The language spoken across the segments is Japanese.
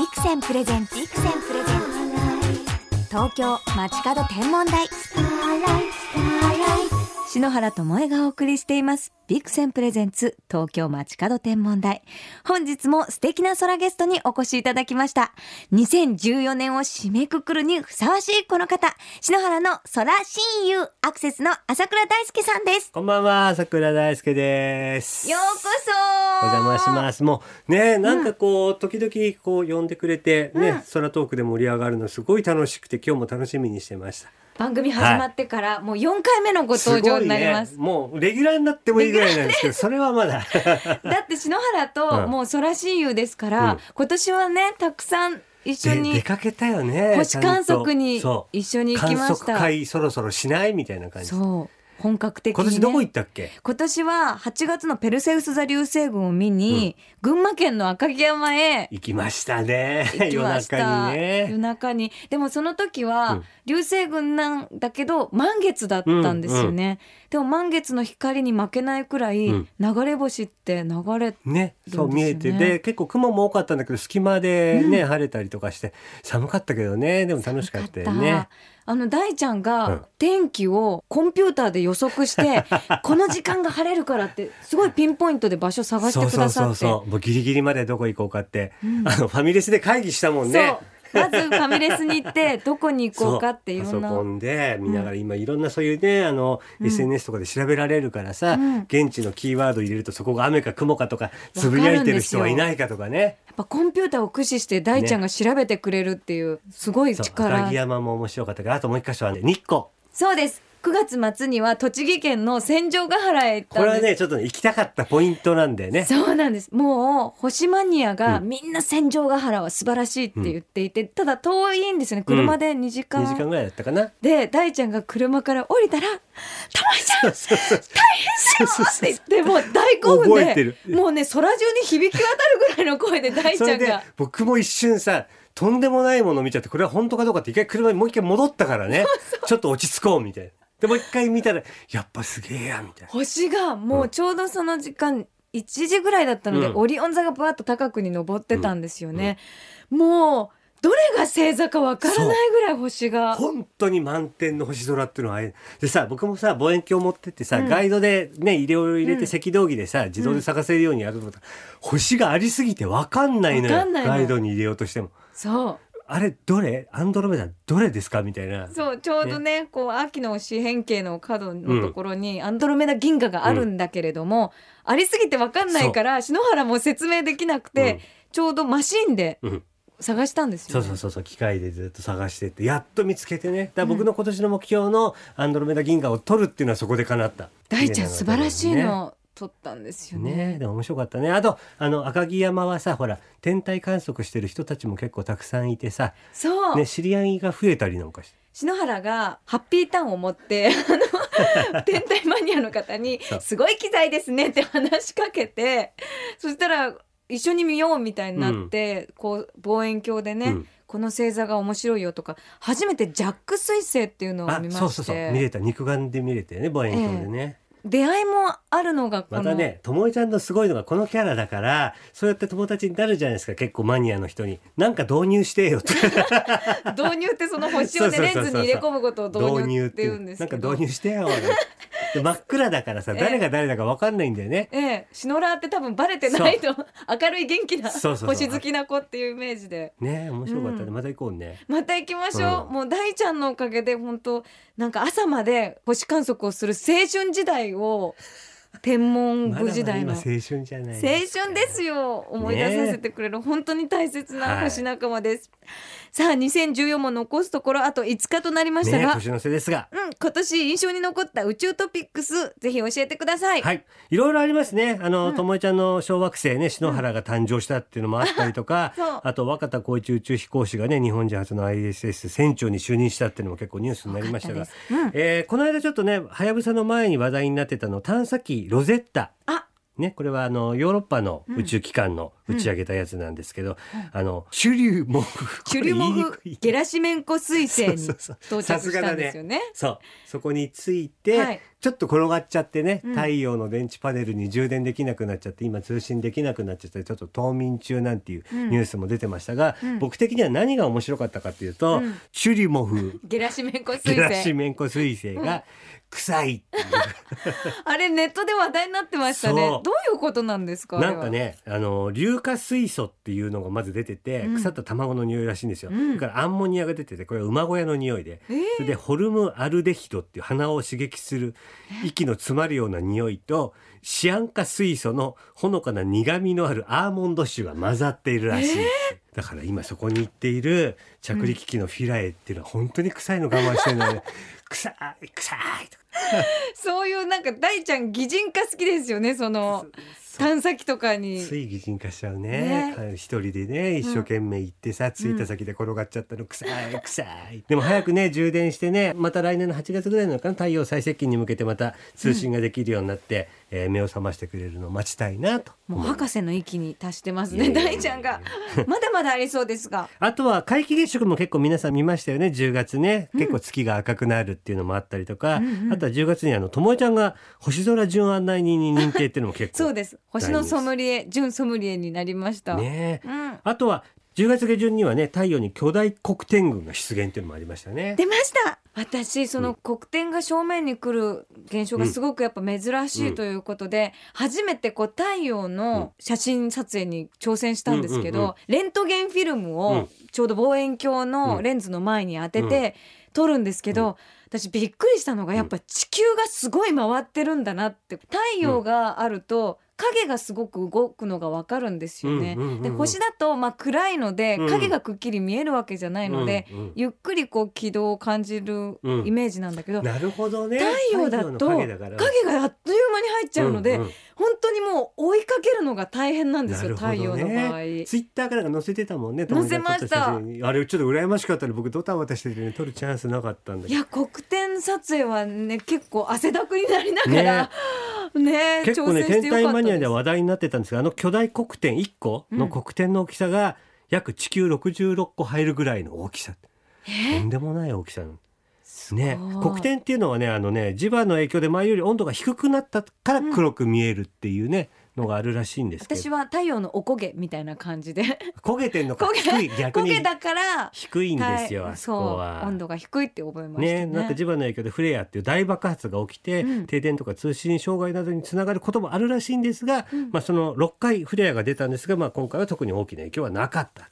ビクセンプレゼンツビクセンプレゼンツ。東京街角天文台。篠原智恵がお送りしています。ビクセンプレゼンツ東京街角天文台。本日も素敵な空ゲストにお越しいただきました。2014年を締めくくるにふさわしいこの方篠原の空親友アクセスの朝倉大輔さんです。こんばんは、桜大輔です。ようこそ。お邪魔します。もうね、なんかこう、時々こう呼んでくれて、ね、空トークで盛り上がるのすごい楽しくて、今日も楽しみにしてました。番組始まってからもう4回目のご登場になります。すごいね、もうレギュラーになってもいいぐらいなんですけど、それはまだ。だって篠原とうん。もう空親友ですから、うん。今年はねたくさん一緒で出にかけたよね。星観測に一緒に行きました。観測会そろそろしない？みたいな感じ。そう本格的に、ね、今年どこ行ったっけ？今年は8月のペルセウス座流星群を見に、群馬県の赤城山へ。行きましたね。行きました。夜中にね。夜中に。でもその時は、うん。流星群なんだけど満月だったんですよね、でも満月の光に負けないくらい、うん。流れ星って流れね、そう見えてで結構雲も多かったんだけど隙間でね、晴れたりとかして寒かったけどね。でも楽しかったよね。あの大ちゃんうん。が天気をコンピューターで予測して、この時間が晴れるからってすごいピンポイントで場所探してくださって。そうそうそうそう。もうギリギリまでどこ行こうかって、うん。あのファミレスで会議したもんね。まずファミレスに行ってどこに行こうかっていろんパソコンで見ながら今いろんなそういうねあの、うん。SNS とかで調べられるからさ、うん。現地のキーワード入れるとそこが雨か雲かとかつぶやいてる人はいないかとかね。やっぱコンピューターを駆使して大ちゃんが調べてくれるっていうすごい力、赤城山も面白かったけどあともう一箇所はね日光。そうです9月末には栃木県の千条ヶ原へ行ったんです。これはねちょっとね行きたかったポイントなんでね。そうなんです。もう星マニアがうん。みんな千条ヶ原は素晴らしいって言っていて、ただ遠いんですよね。車で2時間、2時間ぐらいだったかな。で大ちゃんが車から降りたら「たまちゃん大変ですよ!」って言ってもう大興奮でもうね空中に響き渡るぐらいの声で大ちそれでゃんが。僕も一瞬さとんでもないもの見ちゃってこれは本当かどうかって一回車にもう一回戻ったからね。ちょっと落ち着こうみたいなでもう一回見たらやっぱすげえやみたいな。星がもうちょうどその時間1時ぐらいだったので、うん。オリオン座がバーッと高くに昇ってたんですよね、もうどれが星座かわからないぐらい星が。本当に満天の星空っていうのはあれでさ僕もさ望遠鏡持ってってさ、うん。ガイドでね入れを入れうん。て赤道儀でさ自動で探せるようにやると思ったら、星がありすぎて分かんないのよ。わかんないのガイドに入れようとしても。そうあれどれ？アンドロメダどれですか？みたいな。そうちょうどねこう秋の四辺形の角のところにアンドロメダ銀河があるんだけれども、ありすぎてわかんないから篠原も説明できなくて、うん。ちょうどマシンでうん。探したんですよ、ね。そうそうそうそう機械でずっと探してってやっと見つけてね。だ僕の今年の目標のアンドロメダ銀河を取るっていうのはそこで叶った。大ちゃん素晴らしいねの。を撮ったんですよね。ねでも面白かったね。あとあの赤城山はさほら天体観測してる人たちも結構たくさんいてさ、そう、ね、知り合いが増えたりなんかして。篠原がハッピーターンを持ってあの 天体マニアの方にそう「すごい機材ですね」って話しかけてそしたら一緒に見ようみたいになって、こう望遠鏡でね、うん。この星座が面白いよとか初めてジャック彗星っていうのをあ見まして。そうそうそう。見れた。肉眼で見れてね望遠鏡でね、出会いもあるのがこの。またねともえちゃんのすごいのがこのキャラだからそうやって友達になるじゃないですか。結構マニアの人に。なんか導入してよって 導入ってその星をねレンズに入れ込むことを導入って言うんですなんか導入してよで真っ暗だからさええ。誰が誰だか分かんないんだよね、ええ、シノラーって多分バレてないと 明るい元気な星好きな子っていうイメージで。ね面白かったね、うん。また行こうね。また行きましょう、うん。もう大ちゃんのおかげで本当なんか朝まで星観測をする青春時代を天文部時代の、青春じゃない青春ですよ。思い出させてくれる、本当に大切な星仲間です、さあ2014も残すところあと5日となりましたが、ね年の瀬ですが。うん、今年印象に残った宇宙トピックスぜひ教えてください、はい、いろいろありますね。あの、うん。ともえちゃんの小惑星ね、篠原が誕生したっていうのもあったりとか、そう。あと若田光一宇宙飛行士がね、日本人初の ISS 船長に就任したっていうのも結構ニュースになりましたが。うん。えーこの間ちょっとね、はやぶさの前に話題になってたの、探査機ロゼッタ。あね、これはあのヨーロッパの宇宙機関の打ち上げたやつなんですけど、あのシュリュモフチュリュモフゲラシメンコ彗星に到着したんですよね。そう。そこについて、はい。ちょっと転がっちゃってね、うん。太陽の電池パネルに充電できなくなっちゃって今通信できなくなっちゃってちょっと冬眠中なんていううん。ニュースも出てましたが、うん。僕的には何が面白かったかっていうと、うん。シュリュモフゲラシメンコ彗ゲラシ星。メンコ彗星が臭いっていう。あれネットで話題になってましたね。どういうことなんですか。なんか。ねあの硫化水素っていうのがまず出てて、うん。腐った卵の匂いらしいんですよ、うん。だからアンモニアが出ててこれは馬小屋の匂いで、えー。それでホルムアルデヒドっていう鼻を刺激する息の詰まるような匂いとシアン化水素のほのかな苦味のあるアーモンド臭が混ざっているらしい、だから今そこに行っている着陸機のフィラエっていうのは本当に臭いの我慢してるので 臭い臭いとか。そういうなんか大ちゃん擬人化好きですよね。その探査機とかに。つい擬人化しちゃうね。ね。一人でね一生懸命行ってさ、着いた先で転がっちゃったの。臭い臭い。でも早くね充電してねまた来年の8月ぐらいなのかな。太陽最接近に向けてまた通信ができるようになって、えー目を覚ましてくれるのを待ちたいなともう博士の域に達してますね。大ちゃんが。まだまだありそうですが。あとは皆既月食も結構皆さん見ましたよね10月ね。結構月が赤くなるっていうのもあったりとか、うん。うんあとは10月にあのともえちゃんが星空順案内人に認定っていうのも結構そうです。星のソムリエ、準ソムリエになりました。ねうん。あとは10月下旬にはね太陽に巨大黒点群が出現っていうのもありましたね。出ました。私その黒点が正面に来る現象がすごくやっぱ珍しいということで、初めてこう太陽の写真撮影に挑戦したんですけど、うんうんうん。レントゲンフィルムうをん。ちょうど望遠鏡のレンズの前に当てて撮るんですけど、私びっくりしたのがやっぱ地球がすごい回ってるんだなって。太陽があると影がすごく動くのがわかるんですよね。うんうんうんうん。で星だとまあ暗いのでうん。影がくっきり見えるわけじゃないので、うんうん。ゆっくりこう軌道を感じるうん。イメージなんだけど、なるほどね。太陽だと太影があっという間に入っちゃうので、んん本当にもう追いかけるのが大変なんですよ、なるほど太陽の場合。ね。ツイッターから載せてたもんね。載せましたあれちょっと羨ましかったね。僕ドタバタしててね撮るチャンスなかったんだけど。いや黒点撮影はね結構汗だくになりながらね 結構ね天体マニアでは話題になってたんですがあの巨大黒点1個の黒点の大きさが約地球66個入るぐらいの大きさ。とんでもない大きさなの。ね、黒点っていうのはねあのね磁場の影響で前より温度が低くなったから黒く見えるっていうね、のがあるらしいんですけど。私は太陽のおこげみたいな感じで。焦げてんのか？低い逆に。焦げだから低いんですよあそこは。温度が低いって覚えましたね。ね、なんか磁場の影響でフレアっていう大爆発が起きて、うん。停電とか通信障害などにつながることもあるらしいんですが、まあその6回フレアが出たんですが、まあ今回は特に大きな影響はなかった。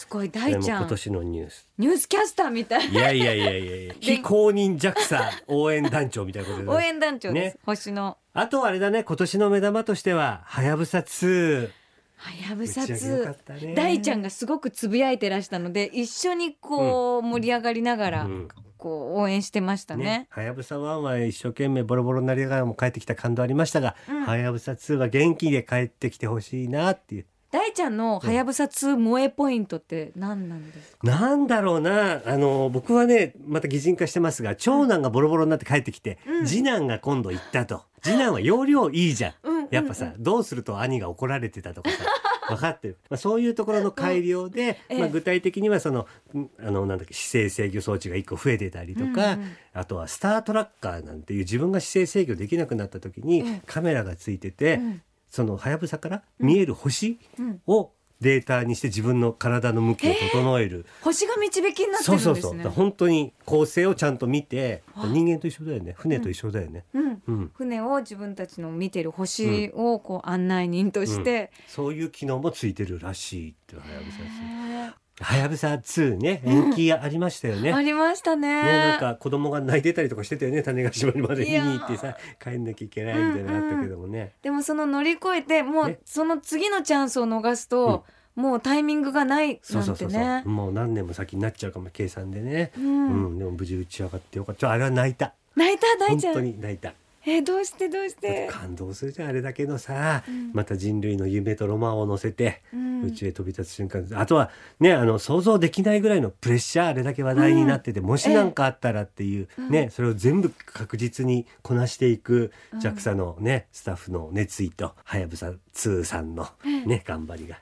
すごい大ちゃん。今年のニュース。ニュースキャスターみたい。いやいやいやいやいや、非公認 JAXA 応援団長みたいなことで、応援団長です、ね。星の。あとはあれだね、今年の目玉としては、はやぶさ2。はやぶさ打ち上げよか2ったね。大ちゃんがすごくつぶやいてらしたので一緒にこう盛り上がりながらうん。こう応援してましたね。ね、はやぶさ1は一生懸命ボロボロになりながらも帰ってきた感動ありましたが、うん。はやぶさ2は元気で帰ってきてほしいなっていう。大ちゃんのはやぶさ2萌えポイントって何なんですか？なんだろうな。あの僕はねまた擬人化してますが長男がボロボロになって帰ってきて、うん。次男が今度行ったと。次男は容量いいじゃん、うんうんうん。やっぱさどうすると兄が怒られてたとかさ 分かってる、まあ、そういうところの改良で、ええ。まあ、具体的にはそのんあのなんだっけ姿勢制御装置が1個増えてたりとか、うんうん。あとはスタートラッカーなんていう自分が姿勢制御できなくなった時にうん。カメラがついてて、うんそのはやぶさから見える星うん。をデータにして自分の体の向きを整える。星が導きになってそるんですね。うそうそう、だから本当に構成をちゃんと見てあ人間と一緒だよね。船と一緒だよね、うん。うん。船を自分たちの見てる星をこう案内人として、そういう機能もついてるらしいってはやぶさへー。2はやぶさ2ね延期ありましたよね、ありましたね。ね、なんか子供が泣いてたりとかしてたよね種子島まで。見に行ってさ帰んなきゃいけないみたいなのあったけどもね、でもその乗り越えてもうねその次のチャンスを逃すと、もうタイミングがないそうなんてそうそうそう、ね。もう何年も先になっちゃうかも計算でね、ううん。んでも無事打ち上がってよかった。ちょあれは泣いた。泣いた大本当ちゃん。に泣いたえーどうしてどうして？感動するじゃんあれだけのさ、うん。また人類の夢とロマンを乗せて、うん。宇宙へ飛び立つ瞬間。あとはねあの想像できないぐらいのプレッシャーあれだけ話題になってて、もし何かあったらっていう、うんねそれを全部確実にこなしていくうん。JAXA のねスタッフの熱意とはやぶさ2さんのね頑張りが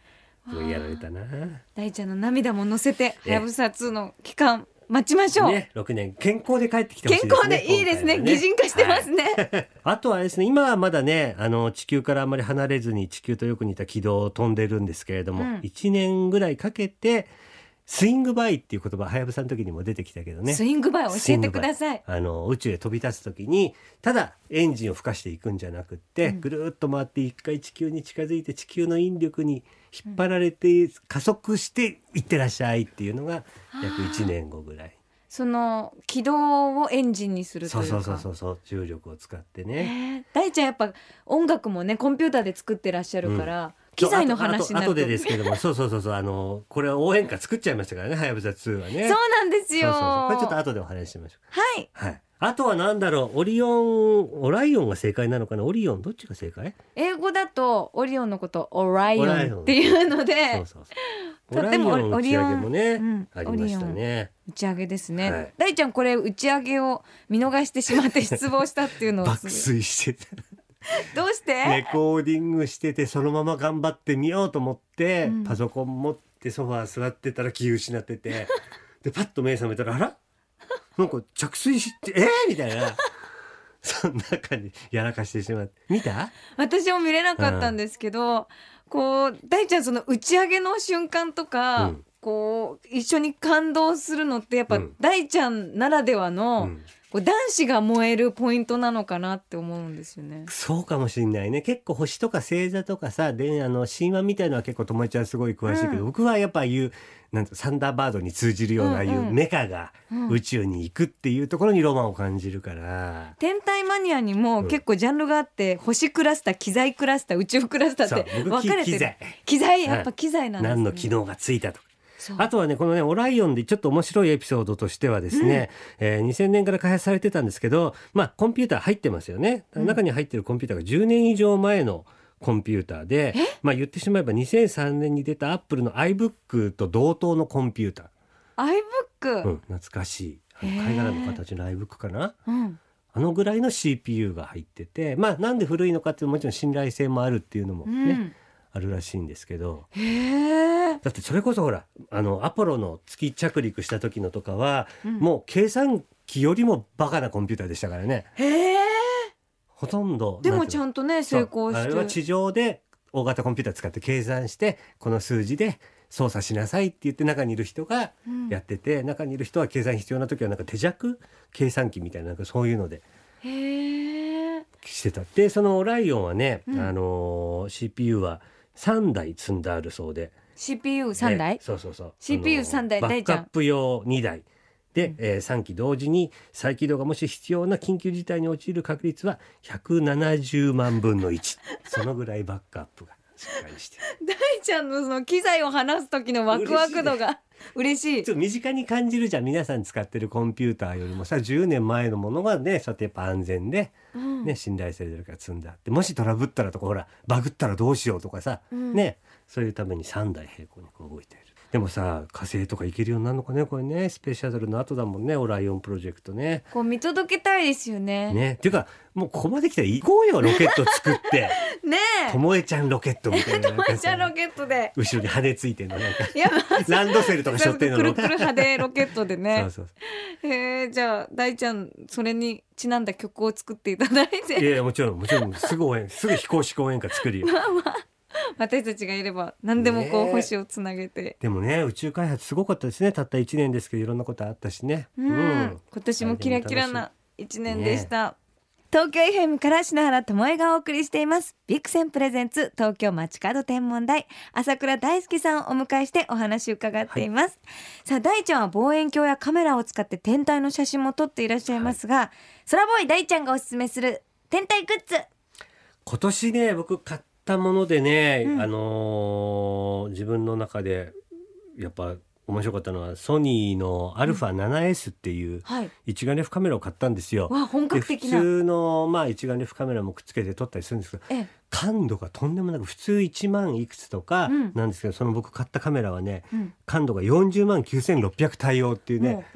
やられたな。大ちゃんの涙も乗せてえはやぶさ2の期間待ちましょう、ね、6年。健康で帰ってきてほしい健ですね。康でいいですね。今回は擬人化してますね、はい。あとはですね今はまだねあの地球からあまり離れずに地球とよく似た軌道を飛んでるんですけれども、うん。1年ぐらいかけてスイングバイっていう言葉はやぶさの時にも出てきたけどね。スイングバイ教えてください。あの宇宙へ飛び立つ時にただエンジンを吹かしていくんじゃなくって、うん。ぐるーっと回って一回地球に近づいて地球の引力に引っ張られて加速していってらっしゃいっていうのが約1年後ぐらい。その軌道をエンジンにするというか。そうそうそうそうそう重力を使ってね。えー大ちゃんやっぱ音楽もねコンピューターで作ってらっしゃるから、機材の話になると。あと後でですけども そうそうそうそうあのこれは応援歌作っちゃいましたからねはやぶさ2はね。そうなんですよ。これちょっと後でお話ししましょはい、うはいあとはなんだろうオリオンオライオンが正解なのかな？オリオンどっちが正解？英語だとオリオンのことオライオンン。っていうのでそうそうそう。とってもオライオンもね、うんありましたね。打ち上げですね、はい。大ちゃんこれ打ち上げを見逃してしまって失望したっていうのを。爆睡して。てどうして、レコーディングしててそのまま頑張ってみようと思って、うん。パソコン持ってソファー座ってたら気失っててでパッと目覚めたらあら？なんか着水してえー、みたいな。そんな感じやらかしてしまって。見た？私も見れなかったんですけど、こう大ちゃんその打ち上げの瞬間とか、うん。こう一緒に感動するのってやっぱうん。大ちゃんならではの、うんこう男子が燃えるポイントなのかなって思うんですよね。そうかもしんないね。結構星とか星座とかさであの神話みたいのは結構友達はすごい詳しいけど、うん。僕はやっぱいうなんてサンダーバードに通じるようないううんうんメカがうん。宇宙に行くっていうところにロマンを感じるから。天体マニアにもうん。結構ジャンルがあって、星クラスター機材クラスター宇宙クラスターって分かれてる。機材。機材やっぱ機材なんですね、何の機能がついたとあとはねこのねオライオンでちょっと面白いエピソードとしてはですね、えー2000年から開発されてたんですけどまあコンピューター入ってますよね。うん。中に入ってるコンピューターが10年以上前のコンピューターでまあ言ってしまえば2003年に出たアップルの iBook と同等のコンピュータ iBook、ー、うん、懐かしい。あの貝殻の形の iBook かな？うん。あのぐらいの CPU が入っててまあなんで古いのかっていうもちろん信頼性もあるっていうのもうね、んあるらしいんですけど。だってそれこそほらあのアポロの月着陸した時のとかは、うん。もう計算機よりもバカなコンピューターでしたからね。ほとんどでもちゃんんとね成功して。あれは地上で大型コンピューター使って計算してこの数字で操作しなさいって言って中にいる人がうん。やってて、中にいる人は計算必要な時はなんか手弱計算機みたいななんかそういうので。してた。でそのオライオンはね、うん。あのー CPU は3台積んであるそうで。CPU3 台、ねそうそうそう。CPU 三台バックアップ用2台。で、えー、3機同時に再起動がもし必要な緊急事態に陥る確率は170万分の1そのぐらいバックアップが大ちゃんのその機材を話す時のワクワク度が嬉しいちょっと身近に感じるじゃん皆さん使ってるコンピューターよりも。さ10年前のものがねそうやってやっぱ安全で、うん。ね、信頼されてるから積んであって。もしトラブったらとかほらバグったらどうしようとかさ、うん。ね。そういうために3台並行にこう動いているでもさ火星とか行けるようになるのかねこれね。スペシャトルの後だもんね。オライオンプロジェクトね。こう見届けたいですよね。ね。っていうかもうここまで来たら行こうよロケット作って。ねえ。ともえちゃんロケットみたいな。なんかさマイちゃんロケットで。後ろに羽ついてんの。なんか。ランドセルとか背負ってんの。くるくる派でロケットでね。そうそうそう。へえじゃあ大ちゃんそれにちなんだ曲を作っていただいいてやいやもちろんもちろん。すぐ応援すぐ非公式応援歌作るよ 私たちがいれば何でもこう星をつなげて、でもね宇宙開発すごかったですね。たった1年ですけどいろんなことあったしね。うん。今年もキラキラな一年でした、東京 FM から篠原智恵がお送りしています。ビクセンプレゼンツ東京街角天文台。朝倉大輔さんをお迎えしてお話を伺っています、さあ大ちゃんは望遠鏡やカメラを使って天体の写真も撮っていらっしゃいますが、空ボーイ大ちゃんがおすすめする天体グッズ。今年ね僕買ったものでね、うん。あのー自分の中でやっぱ面白かったのはソニーの α7S っていうはい。一眼レフカメラを買ったんですよ。わ本格的な。通のまあ一眼レフカメラもくっつけて撮ったりするんですけどええ。感度がとんでもなく普通1万いくつとかうん。なんですけど、その僕買ったカメラはねうん。感度が40万9600対応っていうね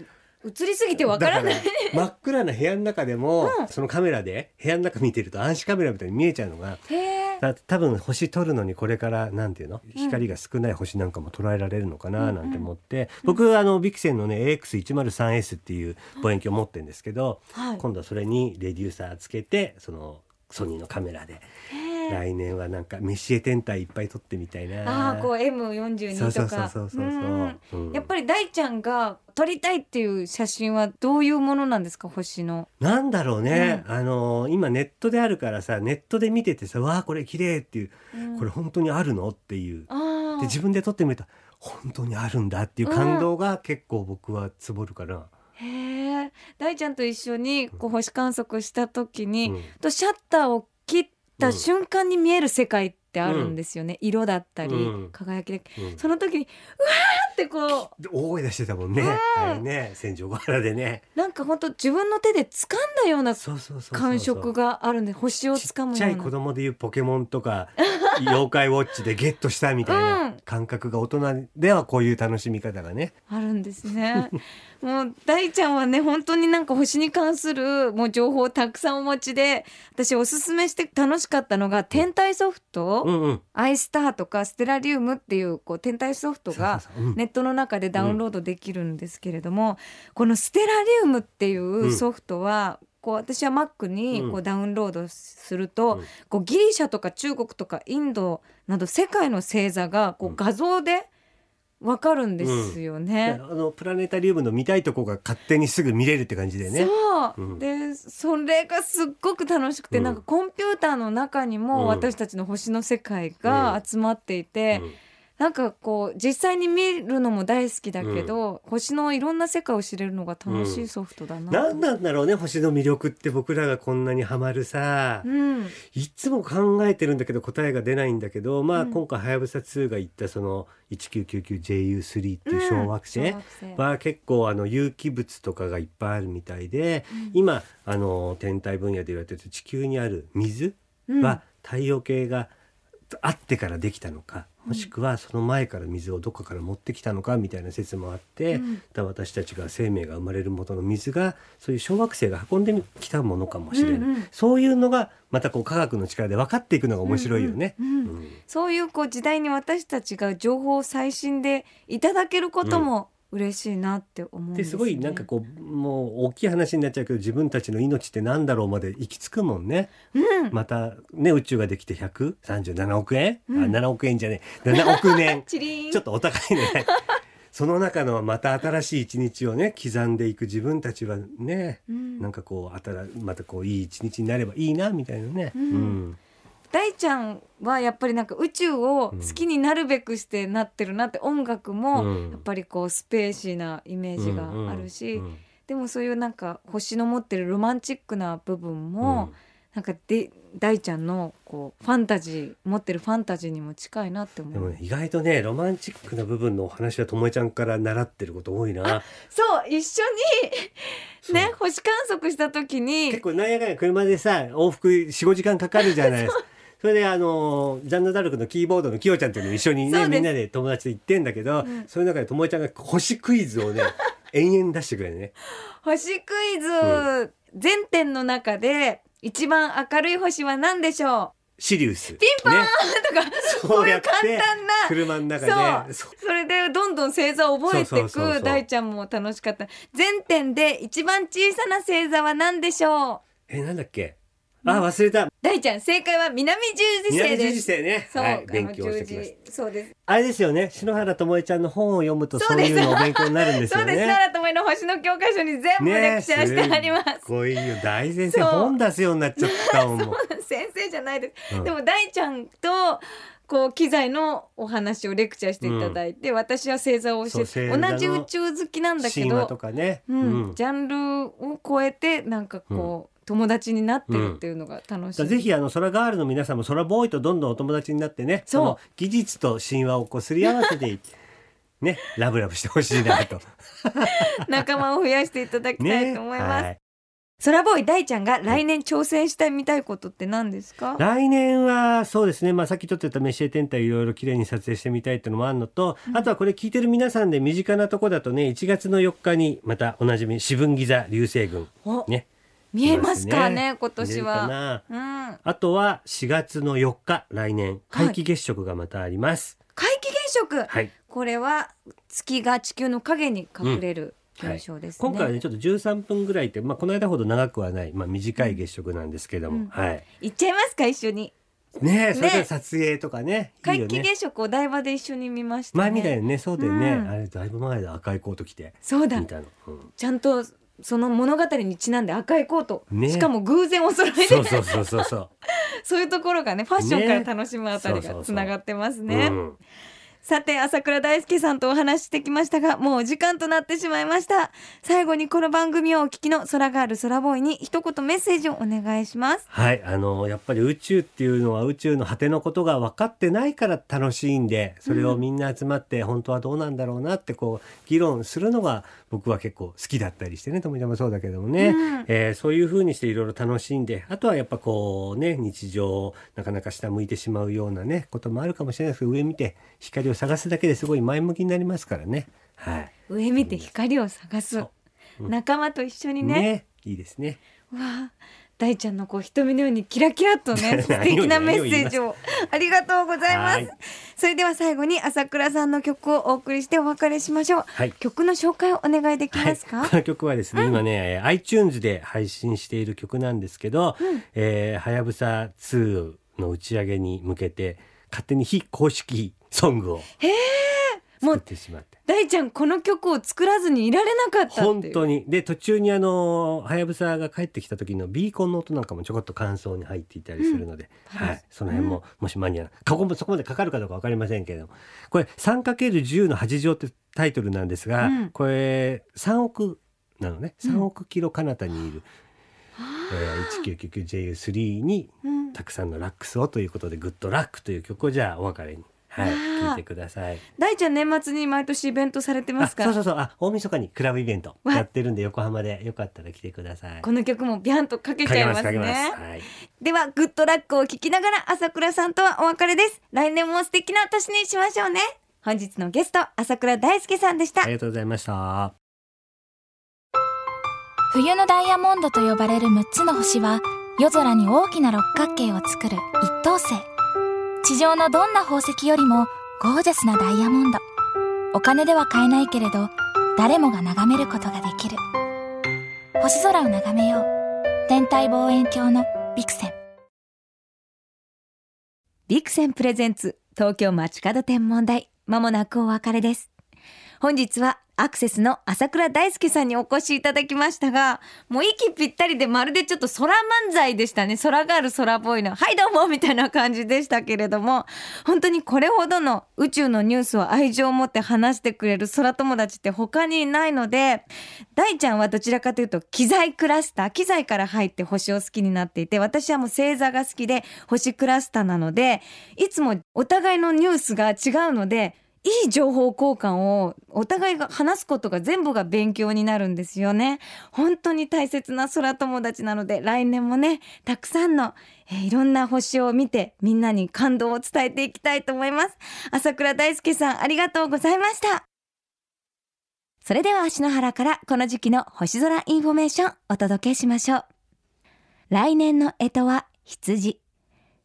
映りすぎてわからない。真っ暗な部屋の中でも、うん。そのカメラで部屋の中見てると暗視カメラみたいに見えちゃうのがへえだ多分星撮るのにこれからなんていうの？光が少ない星なんかも捉えられるのかななんて思って、僕あのビクセンのね AX103S っていう望遠鏡を持ってるんですけど、はい。今度はそれにレデューサーつけてそのソニーのカメラで。へえ来年はなんかメシエ天体いっぱい撮ってみたいな。ああこう M42 そうそうとかそうそうそうそう。うん。うん。やっぱり大ちゃんが撮りたいっていう写真はどういうものなんですか星の。なんだろうね、あの今ネットであるからさネットで見ててさ「わあこれ綺麗っていう、うんこれ本当にあるの？っていう。あで自分で撮ってみると本当にあるんだっていう感動が結構僕はつぼるかな。あへえ大ちゃんと一緒にこう星観測した時に、うん。とシャッターを切った瞬間に見える世界ってあるんですよね、色だったり、うん。輝きでうん。その時にうわーってこで大声出してたもんね、うんあれね戦場ヶ原でね。うなんか本当自分の手で掴んだような感触があるんで星をち掴むっちゃいような子供でいうポケモンとか 妖怪ウォッチでゲットしたみたいうん。な感覚が大人ではこういう楽しみ方がね、あるんですね。もう大ちゃんはね本当になんか星に関するもう情報をたくさんお持ちで私おすすめして楽しかったのが天体ソフト、うんうん、アイスターとかステラリウムっていうこう天体ソフトがネットの中でダウンロードできるんですけれども、このステラリウムっていうソフトは、こう私は Mac にこううダウンロードすると、うん。こうギリシャとか中国とかインドなど世界の星座がこうん。う画像でわかるんですよでね。あのプラネタリウムの見たいとこが勝手にすぐ見れるって感じでね。そう、うん。でそれがすっごく楽しくて、うん。なんかコンピューターの中にうん。も私たちの星の世界が集まっていて、うんなんかこう実際に見るのも大好きだけど、星のいろんな世界を知れるのが楽しいソフトだな。何なんだろうね星の魅力って僕らがこんなにハマるさ、うん、いつも考えてるんだけど答えが出ないんだけどまあ、うん。今回はやぶさ2が言ったその 1999JU3 っていう小惑星うん小惑星。は結構あの有機物とかがいっぱいあるみたいで、うん。今あの天体分野で言われてる地球にある水うん。は太陽系があってからできたのか、もしくはその前から水をどこから持ってきたのかみたいな説もあって、うん。私たちが生命が生まれる元の水がそういう小惑星が運んできたものかもしれない、うんうん。そういうのがまたこう科学の力で分かっていくのが面白いよね。うんうんうん。うん。そういうこう時代に私たちが情報を最新でいただけることも嬉しいなって思うんですすごいなんかこうもう大きい話になっちゃうけど自分たちの命ってなんだろうまで行き着くもんね。うん、またね宇宙ができて137億円、うん。あ7億円じゃねえ。7億年。ちょっとお高いね。その中のまた新しい一日をね刻んでいく自分たちはね、うん。なんかこう新またこういい一日になればいいなみたいなね。うん。うん大ちゃんはやっぱりなんか宇宙を好きになるべくしてなってるなって音楽もうん。やっぱりこうスペーシーなイメージがあるし、でもそういうなんか星の持ってるロマンチックな部分も、なんかで大ちゃんのこうファンタジー持ってるファンタジーにも近いなって思う。でもね意外とねロマンチックな部分のお話はともえちゃんから習ってること多いな。そう一緒に。ね星観測した時に。結構なんやかんや車でさ往復45時間かかるじゃないですか。それであのジャンヌ・ダルクのキーボードのキヨちゃんっていうのも一緒にねみんなで友達と行ってんだけど、うん。そういう中でともえちゃんが星クイズをね延々出してくれるね。星クイズ全点の中で一番明るい星は何でしょシリウス。ピンポーンね、うとかそういう簡単な。車の中でそう。それでどんどん星座を覚えてく大ちゃんも楽しかった。全点で一番小さな星座は何でしょう？えなんだっけ？あ忘れた。大ちゃん正解は南十字星南十字星ね。そう、はい勉強してきまし十字そうです。たあれですよね。篠原ともえちゃんの本を読むとそうういうのお勉強になるんですよそうです。ね奈良智恵の星の教科書に全部レクチャーしてあります、すごいよ。大先生本出すようになっちゃったもんも。う 先生じゃないです、うん。でも大ちゃんとこう機材のお話をレクチャーしていただいて、私は星座を教えて同じ宇宙好きなんだけどとかね、うん。うん。ジャンルを超えてなんかこう、友達になってるっていうのが楽しい、ぜひあの空ガールの皆さんも空ボーイとどんどんお友達になってねそう。の技術と神話をこうすり合わせていって ねラブラブしてほしいなと。仲間を増やしていただきたいねと思います、はい。空ボーイ大ちゃんが来年挑戦してみたいことって何ですか、来年はそうですね、まあ、さっきちょっと言ったメッシェ天体いろいろ綺麗に撮影してみたいっていうのもあるのと、あとはこれ聞いてる皆さんで身近なとこだとね1月の4日にまたおなじみ四分ギザ流星群。おね見えますかねね。今年は。な。うん。あとは4月の4日来年。はい。皆既月食がまたあります。皆既月食。はい、これは月が地球の影に隠れる現象ですね、今回はねちょっと13分ぐらいって、まあ、この間ほど長くはない、まあ、短い月食なんですけども、うん。はい。行っちゃいますか一緒に。ねえそれからね撮影とかねいい皆よね。既月食お台場で一緒に見ましたね。前みたいなねそうだよね、うん。あれだいぶ前で赤いコート着て。そうだ。見たの、うん。ちゃんとその物語にちなんで赤いコート、ね。しかも偶然お揃いで。そうそうそうそうそう。そういうところがねファッションから楽しむあたりねそうそうそうがつながってますね。うんさて朝倉大輔さんとお話ししてきましたがもうお時間となってしまいました。最後にこの番組をお聞きの空ガール空ボーイに一言メッセージをお願いします。はいあのやっぱり宇宙っていうのは宇宙の果てのことが分かってないから楽しいんでそれをみんな集まって本当はどうなんだろうなってこう議論するのが僕は結構好きだったりしてね富田もそうだけどもね、うん。えーそういう風にしていろいろ楽しんであとはやっぱこうね日常なかなか下向いてしまうようなねこともあるかもしれないですけど上見て光を探すだけですごい前向きになりますからね。はい。上見て光を探す、そう。うん。仲間と一緒にね。ねいいですね。わあ。大ちゃんのこう瞳のようにキラキラとね 素敵なメッセージをありがとうございます。はい。それでは最後に朝倉さんの曲をお送りしてお別れしましょう、はい。曲の紹介をお願いできますか、はい、この曲はですね、今ねえー iTunes で配信している曲なんですけどうん「えーはやぶさ2」の打ち上げに向けて勝手に非公式ソングを作ってしまって。大ちゃんこの曲を作らずにいられなかった本当に。で途中にあのはやぶさが帰ってきた時のビーコンの音なんかもちょこっと感想に入っていたりするので、うん。はい、その辺も、もしマニアなここもそこまでかかるかどうかわかりませんけれどもこれ 3×10 の8乗ってタイトルなんですが、うん。これ3億なのね。3億キロ彼方にいる、えー、1999JU3 にうん。たくさんのラックスをということで「グッドラック」という曲をじゃあお別れに、はい、わあ聴いてください。大ちゃん年末に毎年イベントされてますか？あそうそうそう。あ大晦日にクラブイベントわ。やってるんで横浜でよかったら来てください。この曲もビャンとかけちゃいますね。はい、ではグッドラックを聴きながら朝倉さんとはお別れです。来年も素敵な年にしましょうね。本日のゲスト朝倉大輔さんでした。ありがとうございました。冬のダイヤモンドと呼ばれる6つの星は夜空に大きな六角形を作る一等星。地上のどんな宝石よりもゴージャスなダイヤモンド。お金では買えないけれど誰もが眺めることができる。星空を眺めよう。天体望遠鏡のビクセン。ビクセンプレゼンツ東京街角天文台。まもなくお別れです。本日はアクセスの朝倉大輔さんにお越しいただきましたがもう息ぴったりでまるでちょっと空漫才でしたね。空ガール空ボーイのはいどうもみたいな感じでしたけれども本当にこれほどの宇宙のニュースを愛情を持って話してくれる空友達って他にいないので大ちゃんはどちらかというと機材クラスター機材から入って星を好きになっていて私はもう星座が好きで星クラスターなのでいつもお互いのニュースが違うのでいい情報交換をお互いが話すことが全部が勉強になるんですよね。本当に大切な空友達なので来年もねたくさんの、えーいろんな星を見てみんなに感動を伝えていきたいと思います。浅倉大介さんありがとうございました。それでは篠原からこの時期の星空インフォメーションお届けしましょう。来年の干支は羊。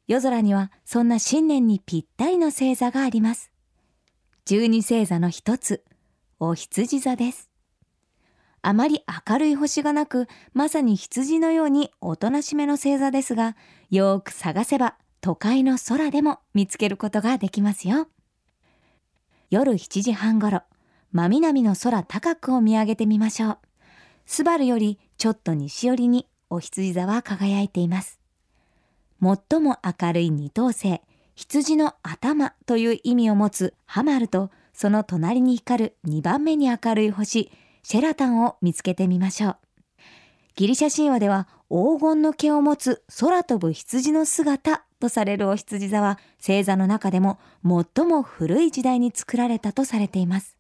夜空にはそんな新年にぴったりの星座があります。十二星座の一つ、お羊座です。あまり明るい星がなく、まさに羊のようにおとなしめの星座ですが、よーく探せば都会の空でも見つけることができますよ。夜7時半ごろ、真南の空高くを見上げてみましょう。スバルよりちょっと西寄りにお羊座は輝いています。最も明るい二等星、羊の頭という意味を持つハマルと、その隣に光る2番目に明るい星、シェラタンを見つけてみましょう。ギリシャ神話では黄金の毛を持つ空飛ぶ羊の姿とされるお羊座は星座の中でも最も古い時代に作られたとされています。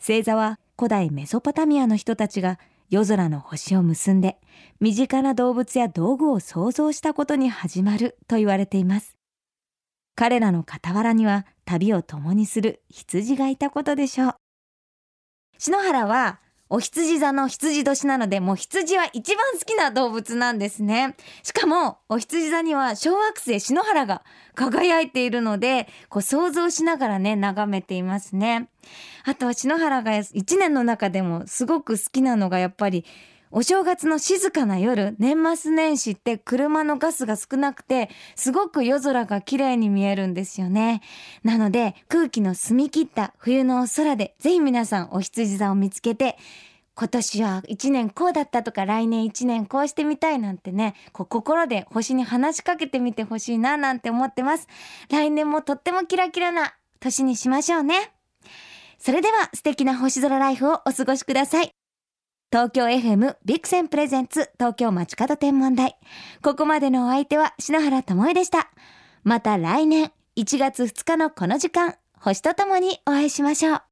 星座は古代メソポタミアの人たちが夜空の星を結んで身近な動物や道具を想像したことに始まると言われています彼らの傍らには旅を共にする羊がいたことでしょう。篠原はお羊座の羊年なのでもう羊は一番好きな動物なんですね。しかもお羊座には小惑星篠原が輝いているのでこう想像しながらね眺めていますね。あとは篠原が一年の中でもすごく好きなのがやっぱりお正月の静かな夜、年末年始って車のガスが少なくて、すごく夜空が綺麗に見えるんですよね。なので、空気の澄み切った冬の空で、ぜひ皆さんお羊座を見つけて、今年は一年こうだったとか来年一年こうしてみたいなんてね、心で星に話しかけてみてほしいななんて思ってます。来年もとってもキラキラな年にしましょうね。それでは素敵な星空ライフをお過ごしください。東京 FM ビクセンプレゼンツ東京街角天文台。ここまでのお相手は篠原智恵でした。また来年1月2日のこの時間、星とともにお会いしましょう。